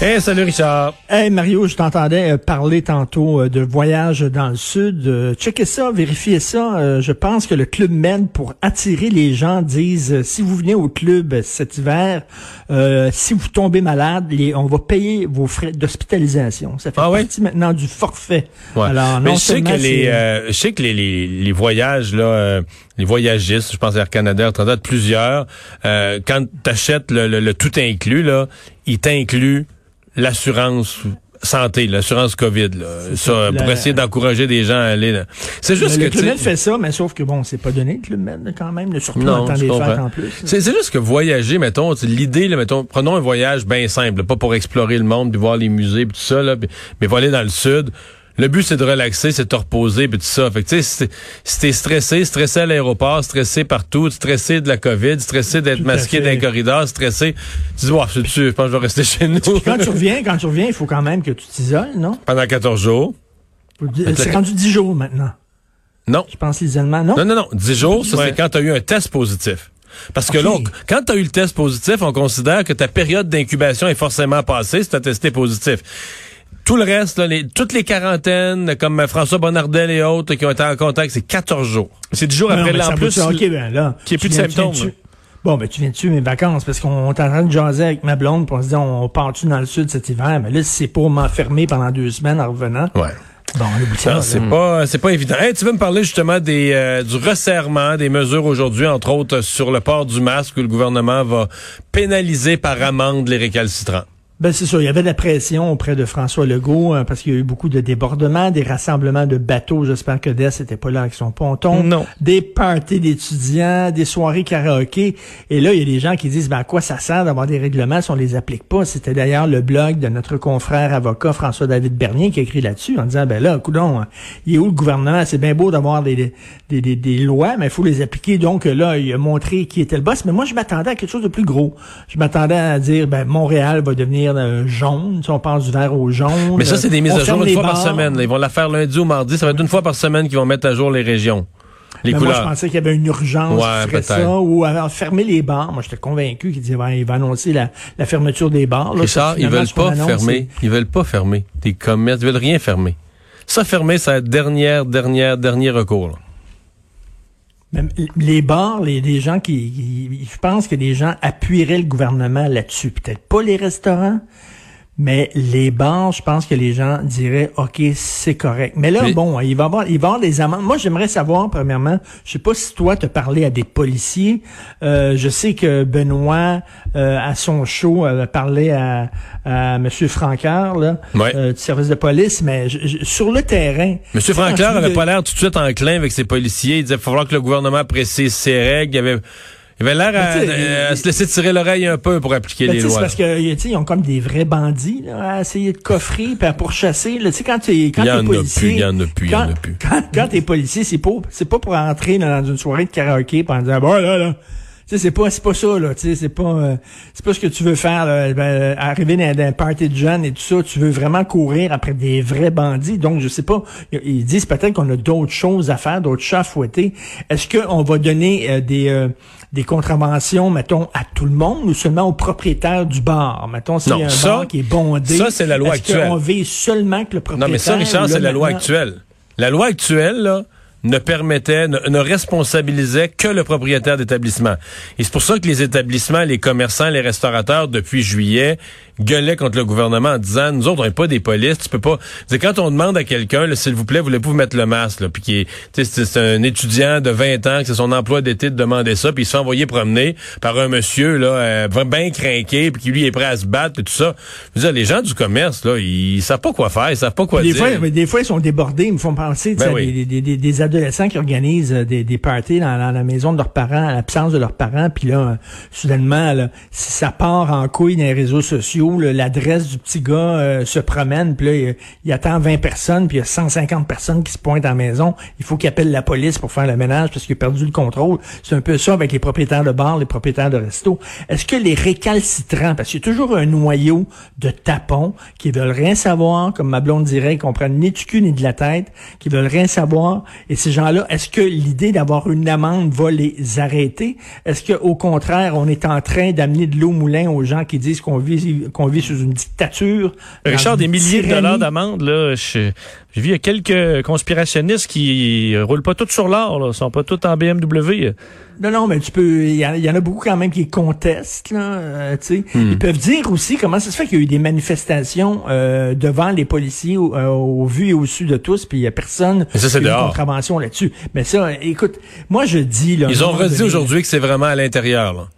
Hey, salut Richard. Hey Mario, je t'entendais euh, parler tantôt euh, de voyage dans le sud. Euh, checkez ça, vérifiez ça. je pense que le Club Med, pour attirer les gens, disent si vous venez au club cet hiver, si vous tombez malade, on va payer vos frais d'hospitalisation. Ça fait ah partie maintenant du forfait. Alors, non je sais que les, je sais que les, les, les voyages là, les voyagistes, je pense à Air Canada, Air plusieurs, quand tu achètes le, le, le, tout inclus là, ils t'incluent l'assurance santé, l'assurance COVID, là, ça, pour essayer d'encourager des gens à aller. C'est juste que le Club Med fait ça, mais sauf que bon, c'est pas donné le Club Med quand même, le surtout non, en temps des fêtes en plus. C'est juste que voyager, mettons, l'idée, mettons, prenons un voyage bien simple, pas pour explorer le monde, puis voir les musées, puis tout ça, là, mais pour aller dans le sud le but, c'est de relaxer, c'est de te reposer, puis tout ça. Fait que, tu sais, si t'es stressé, stressé à l'aéroport, stressé partout, stressé de la COVID, stressé d'être masqué dans les corridors, stressé, tu dis, je, je pense que je vais rester chez nous. quand tu reviens, quand tu reviens, il faut quand même que tu t'isoles, non? Pendant 14 jours. C'est rendu 10 jours maintenant. Non. Je pense l'isolement, non? Non, non, non. 10 jours, ça, c'est quand tu as eu un test positif. Parce que là, quand tu as eu le test positif, on considère que ta période d'incubation est forcément passée si tu as testé positif. Tout le reste, toutes les quarantaines, comme François Bonnardel et autres qui ont été en contact, c'est 14 jours. C'est 10 jours après là, en plus. ben là, qui est plus de symptômes. Bon, ben tu viens de tuer mes vacances? Parce qu'on est en train de jaser avec ma blonde pour se dire on part-tu dans le sud cet hiver, mais là c'est pour m'enfermer pendant deux semaines en revenant. Ouais. Bon, on c'est pas c'est pas évident. tu veux me parler justement des euh, du resserrement des mesures aujourd'hui, entre autres sur le port du masque où le gouvernement va pénaliser par amende les récalcitrants? Ben c'est sûr, il y avait de la pression auprès de François Legault hein, parce qu'il y a eu beaucoup de débordements, des rassemblements de bateaux. J'espère que Dess n'était pas là avec son ponton. Non. Des parties d'étudiants, des soirées karaoké. Et là, il y a des gens qui disent ben à quoi ça sert d'avoir des règlements si on les applique pas? C'était d'ailleurs le blog de notre confrère avocat François-David Bernier qui a écrit là-dessus en disant ben là, coudon, il est où le gouvernement? C'est bien beau d'avoir des, des, des, des, lois, mais il faut les appliquer. Donc là, il a montré qui était le boss. Mais moi, je m'attendais à quelque chose de plus gros. Je m'attendais à dire ben Montréal va devenir euh, jaune. Si on passe du vert au jaune. Mais ça, c'est des mises à jour une fois par semaine. Ils vont la faire lundi ou mardi. Ça va être une fois par semaine qu'ils vont mettre à jour les régions. Les mais couleurs. Moi, je pensais qu'il y avait une urgence ouais, ça, ou à fermer les bars. Moi, j'étais convaincu qu'il disait, il va annoncer la, fermeture des bars. Là, Richard, ils veulent pas fermer. Ils veulent pas fermer des commerces. Ils veulent rien fermer. Ça, fermer, c'est la dernière, dernière, dernier recours. Même les bars, les, gens qui, je pense que les gens appuieraient le gouvernement là-dessus. Peut-être pas les restaurants, mais les bars, je pense que les gens diraient, OK, c'est correct. Mais là, bon, il va y avoir, il va avoir des amendes. Moi, j'aimerais savoir, premièrement, je sais pas si toi, te parlé à des policiers. Euh, je sais que Benoît, euh, à son show, avait parlé à, à M. Francard, là, euh, du service de police, mais sur le terrain... M. Francard avait pas l'air tout de suite enclin avec ses policiers. Il disait, il faut falloir que le gouvernement précise ses règles. Il avait il avait l'air à, se laisser tirer l'oreille un peu pour appliquer les lois. C'est parce que ils ont comme des vrais bandits là, à essayer de coffrer puis à pourchasser. Tu sais quand tu quand es policier, il y en a plus, il y en a plus. Quand, quand t'es policier, c'est pas c'est pas pour entrer dans une soirée de karaoké en dire bon là là tu sais, c'est pas, c'est pas ça, là. Tu sais, c'est pas, euh, c'est pas ce que tu veux faire, là. Ben, arriver dans, un party de jeunes et tout ça. Tu veux vraiment courir après des vrais bandits. Donc, je sais pas. Ils disent peut-être qu'on a d'autres choses à faire, d'autres chats à fouetter. Est-ce qu'on va donner euh, des, euh, des contraventions, mettons, à tout le monde ou seulement aux propriétaires du bar? Mettons, a un bar qui est bondé. Ça, c'est la loi actuelle. On seulement que le propriétaire. Non, mais ça, Richard, c'est la loi actuelle. La loi actuelle, là, ne permettait, ne, responsabilisait que le propriétaire d'établissement. Et c'est pour ça que les établissements, les commerçants, les restaurateurs, depuis juillet, gueulaient contre le gouvernement en disant, nous autres, on n'est pas des polices, tu peux pas... C'est quand on demande à quelqu'un, s'il vous plaît, voulez-vous mettre le masque, là, puis qui est, c'est un étudiant de 20 ans, que c'est son emploi d'été de demander ça, puis il se fait envoyer promener par un monsieur, là, euh, bien craqué, puis qui lui est prêt à se battre, puis tout ça. Je veux dire, les gens du commerce, là, ils savent pas quoi faire, ils savent pas quoi des dire. Fois, des fois, ils sont débordés, ils me font penser, ben des, des, des, des adolescents qui organisent euh, des, des parties dans, la maison de leurs parents, à l'absence de leurs parents, puis là, soudainement, là, si ça part en couille dans les réseaux sociaux, l'adresse du petit gars euh, se promène, puis là, il, attend 20 personnes, puis il y a 150 personnes qui se pointent à la maison. Il faut qu'il appelle la police pour faire le ménage parce qu'il a perdu le contrôle. C'est un peu ça avec les propriétaires de bars, les propriétaires de restos. Est-ce que les récalcitrants, parce qu'il y a toujours un noyau de tapons qui veulent rien savoir, comme ma blonde dirait, qui comprennent ni du cul ni de la tête, qui veulent rien savoir, et ces gens-là, est-ce que l'idée d'avoir une amende va les arrêter? Est-ce que au contraire, on est en train d'amener de l'eau moulin aux gens qui disent qu'on vit, qu'on vit sous une dictature? Richard, des milliers de dollars d'amende, là, j'ai vu il y a quelques conspirationnistes qui roulent pas tous sur l'or, là, sont pas tous en BMW. Non, non, mais tu peux. Il y, en a beaucoup quand même qui contestent, là. Euh, tu sais, hmm. ils peuvent dire aussi comment ça se fait qu'il y a eu des manifestations euh, devant les policiers au, euh, au, vu et au su de tous, puis il y a personne mais ça, c'est de contravention là-dessus. Mais ça, écoute, moi je dis là. Ils ont redit aujourd'hui que c'est vraiment à l'intérieur. là.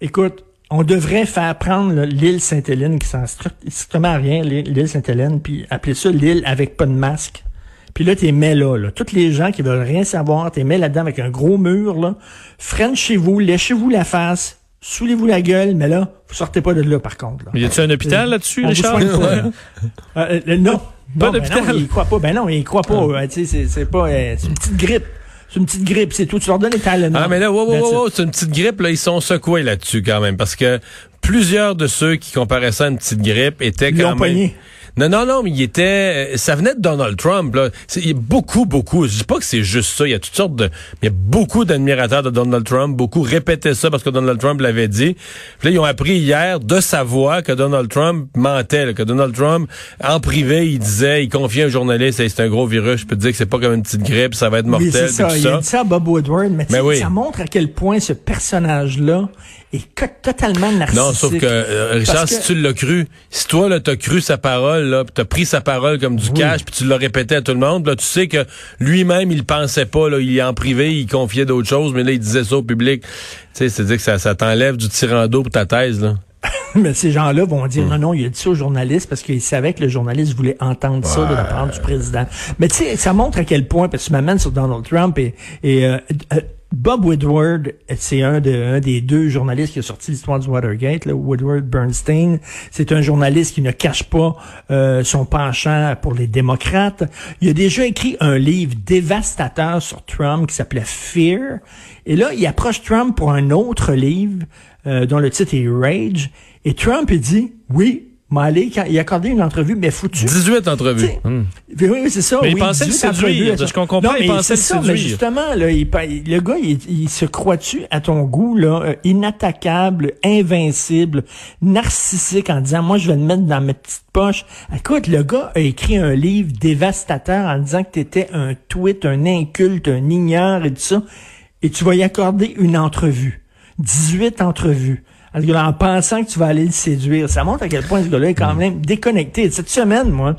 Écoute, on devrait faire prendre l'île Sainte-Hélène, qui sent strictement rien, l'île Sainte-Hélène, puis appeler ça l'île avec pas de masque. Puis là, t'es mets là, là. Toutes les gens qui veulent rien savoir, t'es mets là-dedans avec un gros mur, là. Freine chez vous, léchez-vous la face, soulez-vous la gueule, mais là, vous sortez pas de là, par contre. Là. Y a-tu un hôpital là-dessus, Richard? euh, euh, non. Pas d'hôpital? Ben non, il croit pas. Ben non, il croit pas. Ah. c'est pas... Euh, c'est une petite grippe. C'est une petite grippe, c'est tout. Tu leur donnes les talents. Ah, mais là, wow, wow, wow, c'est une petite grippe, là, ils sont secoués là-dessus quand même, parce que plusieurs de ceux qui comparaissaient à une petite grippe étaient quand même... Non, non, non, mais il était, euh, ça venait de Donald Trump. Là. Il y a beaucoup, beaucoup. Je dis pas que c'est juste ça. Il y a toutes sortes de, il y a beaucoup d'admirateurs de Donald Trump. Beaucoup répétaient ça parce que Donald Trump l'avait dit. Puis là, ils ont appris hier de sa voix que Donald Trump mentait, que Donald Trump, en privé, il disait, il confiait un journaliste, c'est un gros virus. Je peux te dire que c'est pas comme une petite grippe, ça va être mortel. Oui, ça. Il a dit ça à Bob Woodward, mais, mais ça montre à quel point ce personnage-là est totalement narcissique. Non, sauf que, euh, Richard, si tu l'as cru, si toi, là, t'as cru sa parole, là, t'as pris sa parole comme du cash, puis tu l'as répété à tout le monde, là, tu sais que lui-même, il pensait pas, là, il est en privé, il confiait d'autres choses, mais là, il disait ça au public. Tu sais, c'est-à-dire que ça, ça t'enlève du tirando pour ta thèse, là. mais ces gens-là vont dire hmm. non, non, il a dit ça au journaliste parce qu'il savait que le journaliste voulait entendre ça de la part du président. Mais tu sais, ça montre à quel point, parce que tu m'amènes sur Donald Trump et, et euh, euh, Bob Woodward, c'est un, de, un des deux journalistes qui a sorti l'histoire du Watergate, là, Woodward Bernstein. C'est un journaliste qui ne cache pas euh, son penchant pour les démocrates. Il a déjà écrit un livre dévastateur sur Trump qui s'appelait Fear. Et là, il approche Trump pour un autre livre euh, dont le titre est Rage. Et Trump, il dit, oui, il a accordé une entrevue, mais foutu. 18 entrevues. Hmm. Oui, c'est ça. Mais il pensait le séduire. De ce qu'on comprend, il pensait le ça, séduire. Mais justement, là, il, le gars, il, se croit-tu à ton goût, là, euh, inattaquable, invincible, narcissique, en disant, moi, je vais le mettre dans ma petite poche. Écoute, le gars a écrit un livre dévastateur en disant que tu étais un tweet, un inculte, un ignore et tout ça. Et tu vas y accorder une entrevue. 18 entrevues en pensant que tu vas aller le séduire. Ça montre à quel point ce gars-là est quand mm. même déconnecté. Cette semaine, moi,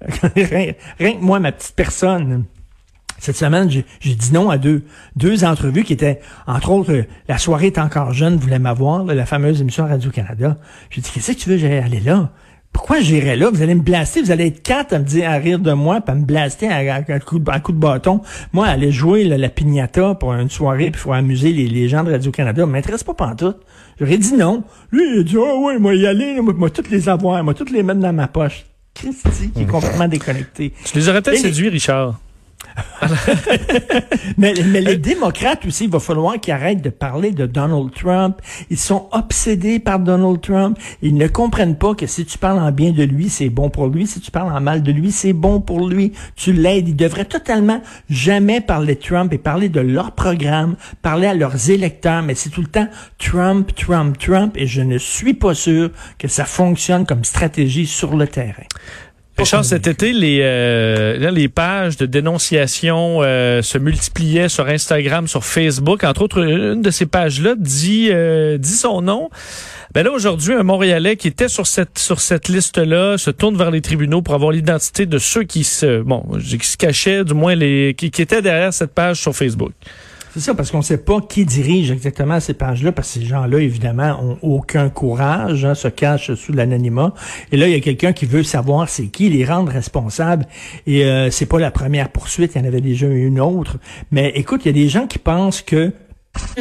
rien, que moi, ma petite personne, cette semaine, j'ai dit non à deux, deux entrevues qui étaient, entre autres, La soirée est encore jeune, voulait m'avoir, la fameuse émission Radio-Canada. J'ai dit, qu'est-ce que tu veux, j'allais aller là? Pourquoi j'irais là? Vous allez me blaster, vous allez être quatre à me dire, à rire de moi, puis à me blaster à, à, coup, de, coup, de, bâton. Moi, aller jouer la piñata pour une soirée, puis faut amuser les, les gens de Radio-Canada, m'intéresse pas pantoute. J'aurais dit non. Lui, il a dit, ah oh, ouais, moi y aller, moi, moi toutes les avoir, moi toutes les mettre dans ma poche. Christy, qui est complètement déconnecté. Tu les aurais peut-être séduits, Richard. mais, les démocrates aussi, il va falloir qu'ils arrêtent de parler de Donald Trump. Ils sont obsédés par Donald Trump. Ils ne comprennent pas que si tu parles en bien de lui, c'est bon pour lui. Si tu parles en mal de lui, c'est bon pour lui. Tu l'aides. Ils devraient totalement jamais parler de Trump et parler de leur programme, parler à leurs électeurs. Mais c'est tout le temps Trump, Trump, Trump. Et je ne suis pas sûr que ça fonctionne comme stratégie sur le terrain. Richard, cet été, les, euh, les pages de dénonciation euh, se multipliaient sur Instagram, sur Facebook. Entre autres, une de ces pages-là dit, euh, dit son nom. Ben là, aujourd'hui, un Montréalais qui était sur cette sur cette liste-là se tourne vers les tribunaux pour avoir l'identité de ceux qui se bon, qui se cachaient, du moins les qui, qui étaient derrière cette page sur Facebook. C'est ça, parce qu'on ne sait pas qui dirige exactement ces pages-là, parce que ces gens-là, évidemment, ont aucun courage, hein, se cachent sous l'anonymat. Et là, il y a quelqu'un qui veut savoir c'est qui, les rendre responsables. Et euh, c'est pas la première poursuite, il y en avait déjà une autre. Mais écoute, il y a des gens qui pensent que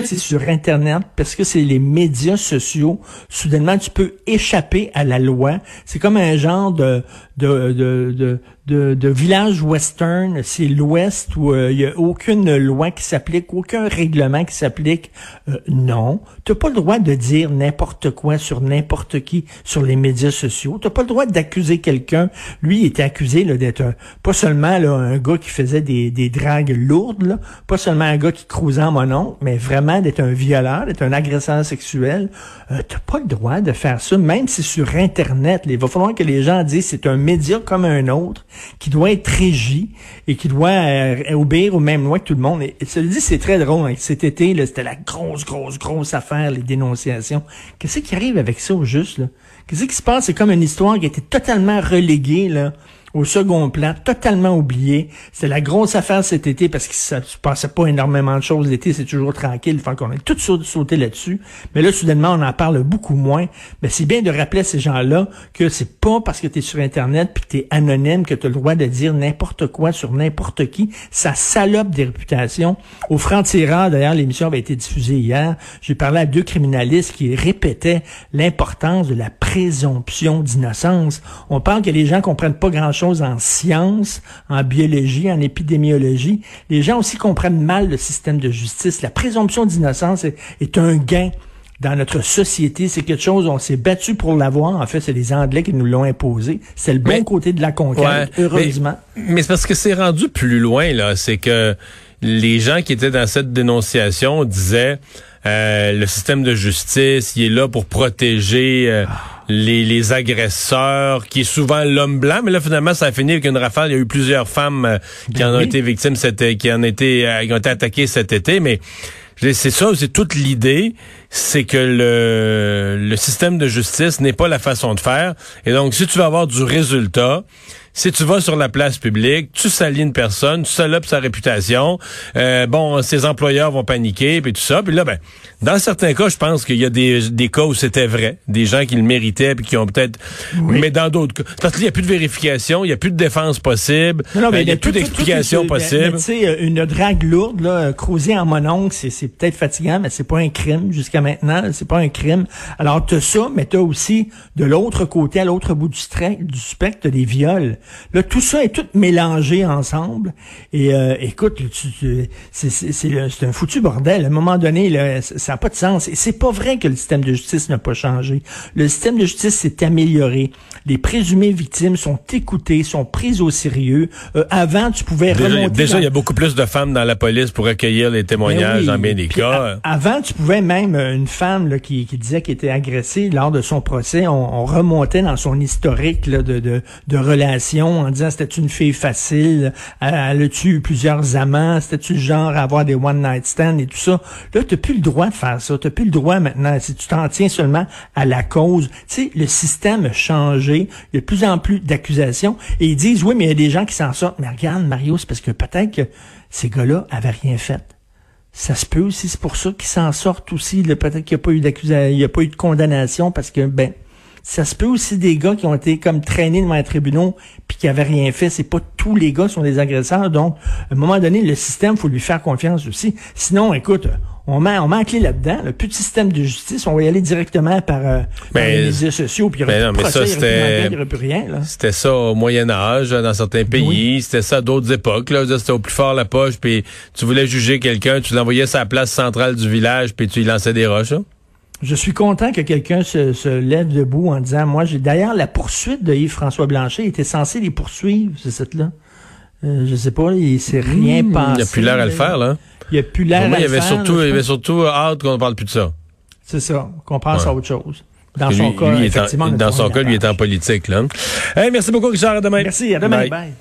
c'est sur Internet, parce que c'est les médias sociaux, soudainement, tu peux échapper à la loi. C'est comme un genre de, de, de, de, de, village western. C'est l'Ouest où euh, il n'y a aucune loi qui s'applique, aucun règlement qui s'applique. Euh, non. Tu n'as pas le droit de dire n'importe quoi sur n'importe qui sur les médias sociaux. Tu n'as pas le droit d'accuser quelqu'un. Lui, il était accusé d'être pas seulement un gars qui faisait des, des dragues lourdes, pas seulement un gars qui cruisait en mon mais vraiment d'être un violeur, d'être un agresseur sexuel. Euh, tu n'as pas le droit de faire ça, même si sur Internet. il va falloir que les gens disent c'est un média comme un autre qui doit être régi et qui doit euh, obéir aux mêmes lois que tout le monde. Et, ça dit, c'est très drôle. Hein. Cet été, c'était la grosse, grosse, grosse affaire, les dénonciations. Qu'est-ce qui arrive avec ça au juste? Qu'est-ce qui se passe? C'est comme une histoire qui a été totalement reléguée là, au second plan, totalement oublié. C'est la grosse affaire cet été parce que ça se passait pas énormément de choses. L'été, c'est toujours tranquille. Fait qu'on a tout sauté là-dessus. Mais là, soudainement, on en parle beaucoup moins. Mais c'est bien de rappeler à ces gens-là que c'est pas parce que tu es sur Internet puis que tu es anonyme que tu as le droit de dire n'importe quoi sur n'importe qui. Ça salope des réputations. Au franc-tireur, d'ailleurs, l'émission avait été diffusée hier. J'ai parlé à deux criminalistes qui répétaient l'importance de la présomption d'innocence. On parle que les gens comprennent pas grand-chose en sciences, en biologie, en épidémiologie. Les gens aussi comprennent mal le système de justice. La présomption d'innocence est, un gain dans notre société. C'est quelque chose, on s'est battu pour l'avoir. En fait, c'est les Anglais qui nous l'ont imposé. C'est le bon côté de la conquête, heureusement. Mais, c'est parce que c'est rendu plus loin, là. C'est que les gens qui étaient dans cette dénonciation disaient euh, le système de justice, il est là pour protéger euh, les, les, agresseurs, qui est souvent l'homme blanc. Mais là, finalement, ça a fini avec une rafale. Il y a eu plusieurs femmes euh, qui ben en ont été victimes, cette, qui en été, qui ont été attaquées cet été. Mais c'est ça, c'est toute l'idée, c'est que le, le système de justice n'est pas la façon de faire. Et donc, si tu veux avoir du résultat, si tu vas sur la place publique, tu salis une personne, tu salopes sa réputation, euh, bon, ses employeurs vont paniquer, puis tout ça. Puis là, ben, dans certains cas, je pense qu'il y a des, des cas où c'était vrai, des gens qui le méritaient, puis qui ont peut-être... Mais dans d'autres cas, parce qu'il n'y a plus de vérification, il n'y a plus de défense possible, non, mais euh, il n'y a, plus d'explication possible. Tu sais, une drague lourde, là, cruiser en mononcle, c'est peut-être fatigant, mais c'est pas un crime jusqu'à maintenant, c'est pas un crime. Alors, tu as ça, mais tu as aussi, de l'autre côté, à l'autre bout du, du spectre, des viols. Là, tout ça est tout mélangé ensemble. Et euh, écoute, c'est un foutu bordel. À un moment donné, là, ça n'a pas de sens. Et c'est pas vrai que le système de justice n'a pas changé. Le système de justice s'est amélioré. Les présumées victimes sont écoutées, sont prises au sérieux. Euh, avant, tu pouvais remonter... Déjà, il y a beaucoup plus de femmes dans la police pour accueillir les témoignages ben dans bien des cas. avant, tu pouvais même, euh, une femme là, qui, qui disait qu'elle était agressée lors de son procès, on, remontait dans son historique là, de, de, de relations en disant c'était une fille facile, elle, a tué plusieurs amants, c'était le genre à avoir des one night stands et tout ça? Là, t'as plus le droit de faire ça, t'as plus le droit maintenant si tu t'en tiens seulement à la cause. Tu sais, le système a changé, il y a de plus en plus d'accusations et ils disent oui, mais il y a des gens qui s'en sortent. Mais regarde Mario, c'est parce que peut-être que ces gars-là avaient rien fait. Ça se peut aussi, c'est pour ça qu'ils s'en sortent aussi. Peut-être qu'il n'y a pas eu d'accusation, il n'y a pas eu de condamnation parce que ben ça se peut aussi des gars qui ont été comme traînés devant les tribunaux puis qui avaient rien fait. C'est pas tous les gars qui sont des agresseurs. Donc, à un moment donné, le système, faut lui faire confiance aussi. Sinon, écoute, on met, on met clé là-dedans. Le petit système de justice, on va y aller directement par, euh, les médias sociaux, puis il n'y aura, ça, plus rien. C'était ça au Moyen Âge, dans certains pays. C'était ça à d'autres époques. Là. C'était au plus fort la poche, puis tu voulais juger quelqu'un, tu l'envoyais à la place centrale du village, puis tu y lançais des roches. Je suis content que quelqu'un se, se, lève debout en disant, moi, j'ai d'ailleurs la poursuite de Yves-François Blanchet était censé les poursuivre, c'est cette là. Euh, je sais pas, il s'est rien mmh, passé. Il a plus l'air à le faire, là. Il a plus l'air à le il avait faire. Surtout, il avait surtout hâte qu'on ne parle plus de ça. C'est ça, qu'on passe à autre chose. Dans son cas, effectivement. dans son cas, lui est en politique, là. Hey, merci beaucoup, Richard. À demain. Merci, à demain. Bye.